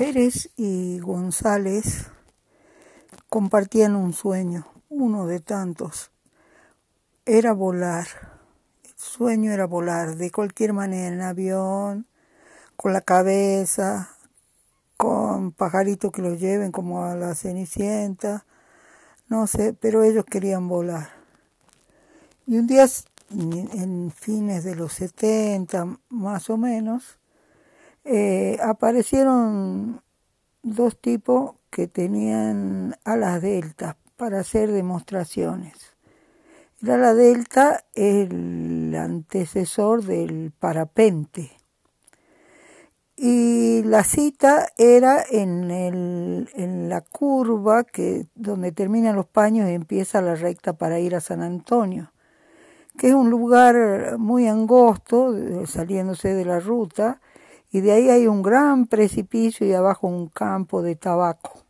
Pérez y González compartían un sueño, uno de tantos. Era volar. El sueño era volar de cualquier manera, en avión, con la cabeza, con pajaritos que los lleven como a la Cenicienta, no sé, pero ellos querían volar. Y un día, en fines de los 70 más o menos, eh, aparecieron dos tipos que tenían alas delta para hacer demostraciones. El ala delta es el antecesor del parapente. Y la cita era en, el, en la curva que, donde terminan los paños y empieza la recta para ir a San Antonio, que es un lugar muy angosto, saliéndose de la ruta, y de ahí hay un gran precipicio y abajo un campo de tabaco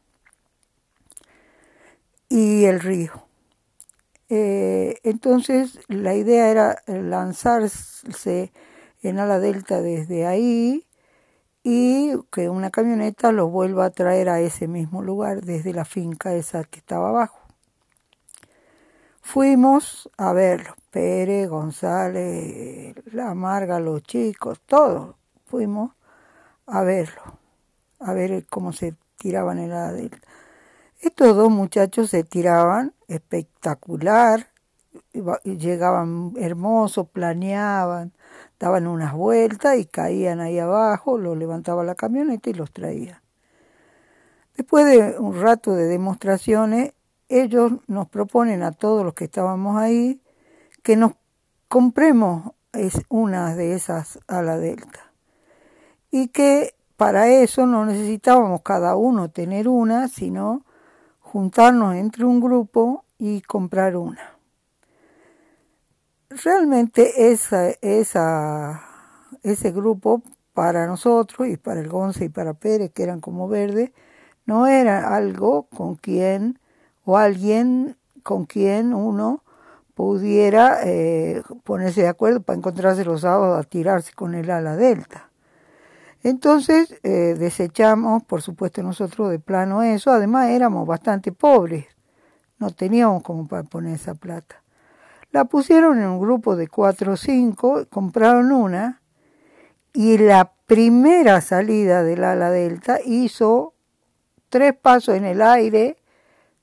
y el río. Eh, entonces la idea era lanzarse en ala delta desde ahí y que una camioneta los vuelva a traer a ese mismo lugar desde la finca esa que estaba abajo. Fuimos a verlo, Pérez, González, La Marga, los chicos, todos fuimos a verlo, a ver cómo se tiraban en la delta. Estos dos muchachos se tiraban espectacular, llegaban hermosos, planeaban, daban unas vueltas y caían ahí abajo, los levantaba la camioneta y los traía. Después de un rato de demostraciones, ellos nos proponen a todos los que estábamos ahí que nos compremos una de esas a la delta y que para eso no necesitábamos cada uno tener una, sino juntarnos entre un grupo y comprar una. Realmente esa, esa, ese grupo para nosotros y para el Gonce y para Pérez, que eran como verdes, no era algo con quien o alguien con quien uno pudiera eh, ponerse de acuerdo para encontrarse los sábados a tirarse con el ala delta. Entonces eh, desechamos, por supuesto nosotros de plano eso, además éramos bastante pobres, no teníamos como para poner esa plata. La pusieron en un grupo de cuatro o cinco, compraron una y la primera salida del ala delta hizo tres pasos en el aire,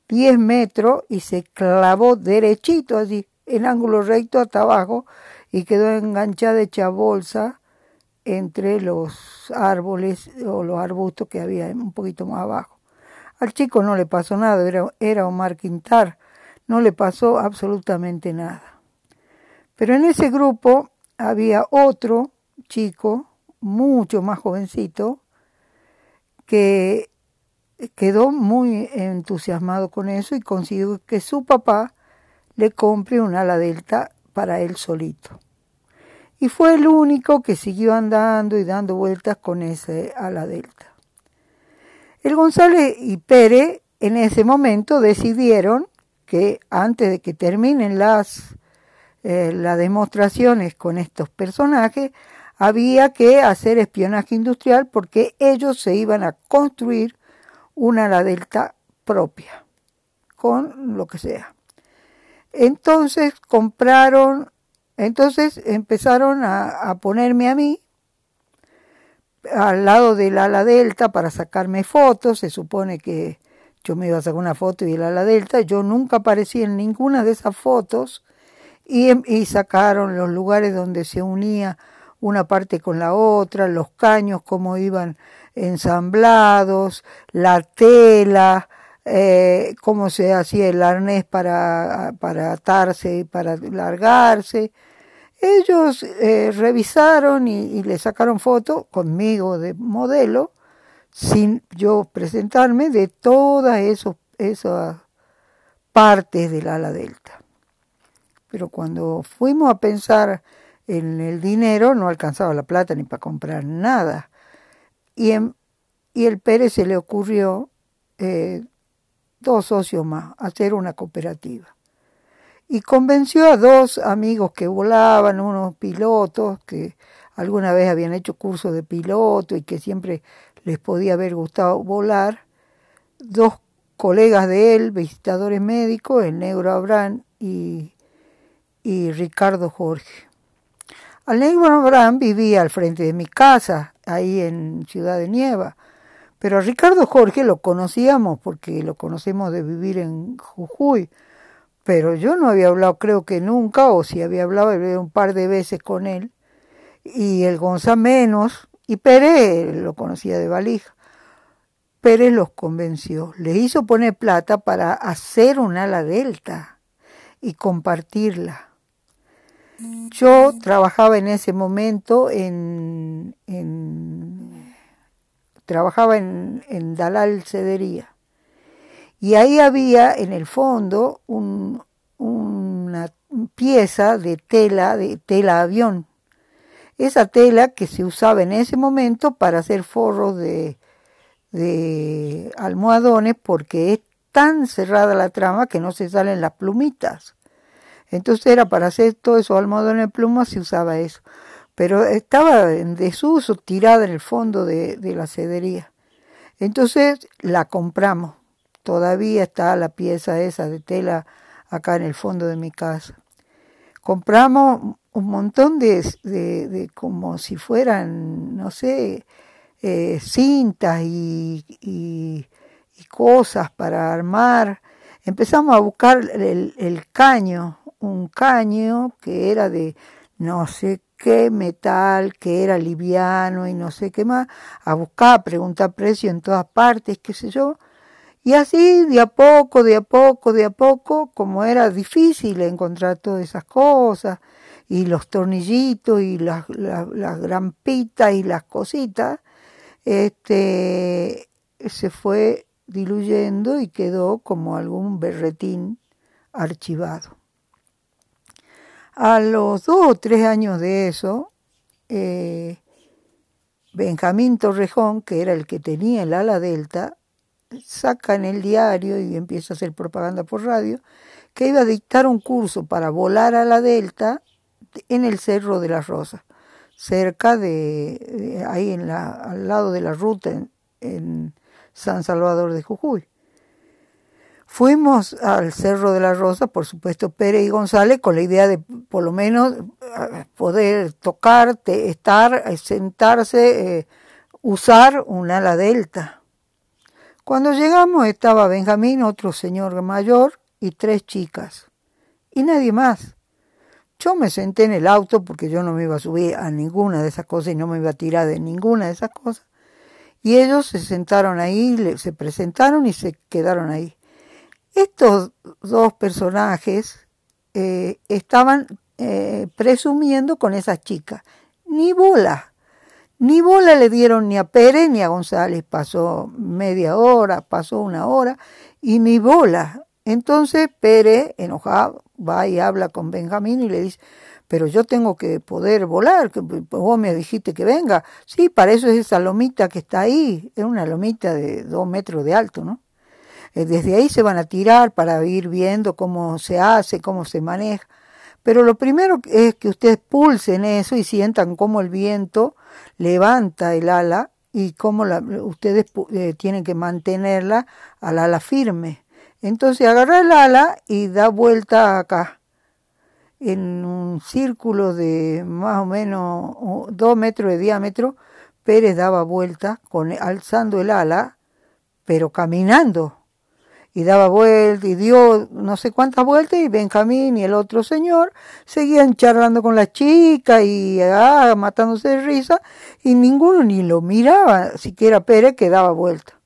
diez metros y se clavó derechito así, en ángulo recto hasta abajo y quedó enganchada hecha bolsa entre los árboles o los arbustos que había un poquito más abajo. Al chico no le pasó nada, era, Omar Quintar, no le pasó absolutamente nada. Pero en ese grupo había otro chico, mucho más jovencito, que quedó muy entusiasmado con eso y consiguió que su papá le compre un ala delta para él solito y fue el único que siguió andando y dando vueltas con ese ala delta. El González y Pérez en ese momento decidieron que antes de que terminen las, eh, las demostraciones con estos personajes, había que hacer espionaje industrial porque ellos se iban a construir una ala delta propia, con lo que sea. Entonces compraron entonces empezaron a, ponerme a mí al lado del ala delta para sacarme fotos. Se supone que yo me iba a sacar una foto y el ala delta. Yo nunca aparecí en ninguna de esas fotos y, y sacaron los lugares donde se unía una parte con la otra, los caños, cómo iban ensamblados, la tela, eh, cómo se hacía el arnés para, para atarse y para largarse. Ellos eh, revisaron y, le sacaron foto conmigo de modelo, sin yo presentarme, de todas esos, esas partes del ala delta. Pero cuando fuimos a pensar en el dinero, no alcanzaba la plata ni para comprar nada. Y, y el Pérez se le ocurrió, eh, dos socios más, hacer una cooperativa y convenció a dos amigos que volaban, unos pilotos que alguna vez habían hecho cursos de piloto y que siempre les podía haber gustado volar, dos colegas de él, visitadores médicos, el negro Abraham y, y Ricardo Jorge. Al negro Abraham vivía al frente de mi casa, ahí en Ciudad de Nieva, pero a Ricardo Jorge lo conocíamos porque lo conocemos de vivir en Jujuy, pero yo no había hablado creo que nunca, o si había hablado un par de veces con él, y el Gonzá menos, y Pérez lo conocía de valija. Pérez los convenció, les hizo poner plata para hacer un ala delta y compartirla. Yo trabajaba en ese momento en, trabajaba en, en Dalal Cedería y ahí había en el fondo una pieza de tela, de tela avión. Esa tela que se usaba en ese momento para hacer forros de, de almohadones porque es tan cerrada la trama que no se salen las plumitas. Entonces era para hacer todo eso almohadones de plumas se usaba eso. Pero estaba en desuso, tirada en el fondo de, de la cedería. Entonces la compramos Todavía está la pieza esa de tela acá en el fondo de mi casa. Compramos un montón de, de, como si fueran, no sé, eh, cintas y, y, cosas para armar. Empezamos a buscar el, el caño, un caño que era de no sé qué metal, que era liviano y no sé qué más, a buscar, a preguntar precio en todas partes, qué sé yo, y así, de a poco, de a poco, de a poco, como era difícil encontrar todas esas cosas, y los tornillitos, y las, las, grampitas, y las cositas, este, se fue diluyendo y quedó como algún berretín archivado. A los dos o tres años de eso, eh, Benjamín Torrejón, que era el que tenía el ala delta, saca en el diario y empieza a hacer propaganda por radio, que iba a dictar un curso para volar a la Delta en el Cerro de las Rosas, cerca de, ahí en la, al lado de la ruta en, en, San Salvador de Jujuy. Fuimos al Cerro de las Rosas, por supuesto Pérez y González, con la idea de por lo menos poder tocar, estar, sentarse, eh, usar un ala delta cuando llegamos estaba Benjamín, otro señor mayor, y tres chicas. Y nadie más. Yo me senté en el auto porque yo no me iba a subir a ninguna de esas cosas y no me iba a tirar de ninguna de esas cosas. Y ellos se sentaron ahí, se presentaron y se quedaron ahí. Estos dos personajes eh, estaban eh, presumiendo con esas chicas. Ni bola. Ni bola le dieron ni a Pérez ni a González. Pasó media hora, pasó una hora y ni bola. Entonces Pérez, enojado, va y habla con Benjamín y le dice, pero yo tengo que poder volar, que vos me dijiste que venga. Sí, para eso es esa lomita que está ahí, es una lomita de dos metros de alto, ¿no? Eh, desde ahí se van a tirar para ir viendo cómo se hace, cómo se maneja. Pero lo primero es que ustedes pulsen eso y sientan cómo el viento levanta el ala y cómo la, ustedes eh, tienen que mantenerla al ala firme. Entonces agarra el ala y da vuelta acá, en un círculo de más o menos dos metros de diámetro. Pérez daba vuelta con, alzando el ala, pero caminando y daba vueltas y dio no sé cuántas vueltas y Benjamín y el otro señor seguían charlando con la chica y ah, matándose de risa y ninguno ni lo miraba, siquiera Pérez que daba vuelta.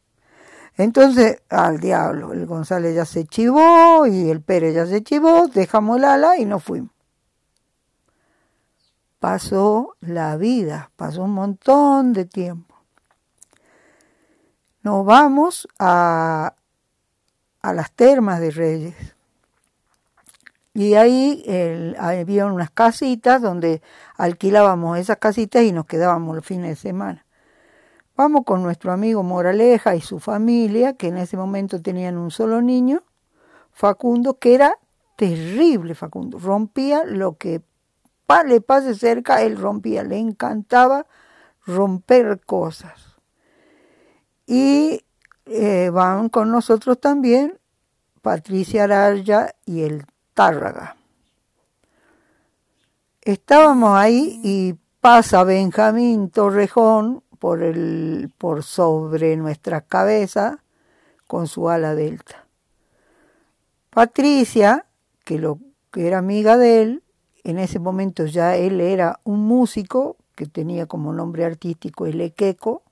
Entonces, al diablo, el González ya se chivó y el Pérez ya se chivó, dejamos el ala y nos fuimos. Pasó la vida, pasó un montón de tiempo. Nos vamos a, a las termas de Reyes. Y ahí había unas casitas donde alquilábamos esas casitas y nos quedábamos los fines de semana. Vamos con nuestro amigo Moraleja y su familia, que en ese momento tenían un solo niño, Facundo, que era terrible Facundo, rompía lo que le pase cerca, él rompía, le encantaba romper cosas. Y eh, van con nosotros también Patricia Araya y el Tárraga. Estábamos ahí y pasa Benjamín Torrejón por, el, por sobre nuestra cabeza con su ala delta. Patricia, que, lo, que era amiga de él, en ese momento ya él era un músico que tenía como nombre artístico el Equeco.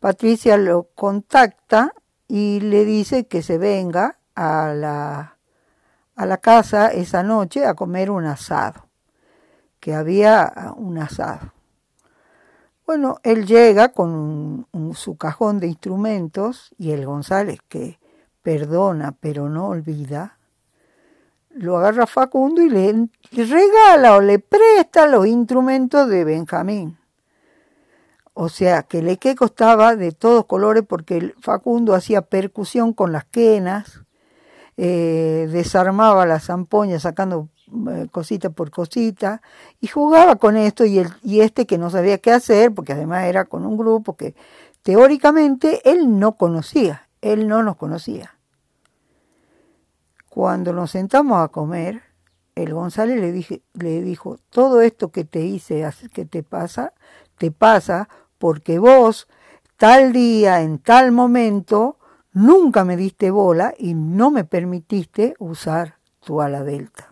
Patricia lo contacta y le dice que se venga a la, a la casa esa noche a comer un asado, que había un asado. Bueno, él llega con su cajón de instrumentos y el González, que perdona pero no olvida, lo agarra Facundo y le, regala o le presta los instrumentos de Benjamín. O sea, que le que costaba de todos colores porque Facundo hacía percusión con las quenas, eh, desarmaba las zampoñas sacando eh, cosita por cosita y jugaba con esto y, el, y este que no sabía qué hacer, porque además era con un grupo que teóricamente él no conocía, él no nos conocía. Cuando nos sentamos a comer, el González le, dije, le dijo, todo esto que te hice, que te pasa, te pasa porque vos tal día, en tal momento, nunca me diste bola y no me permitiste usar tu ala delta.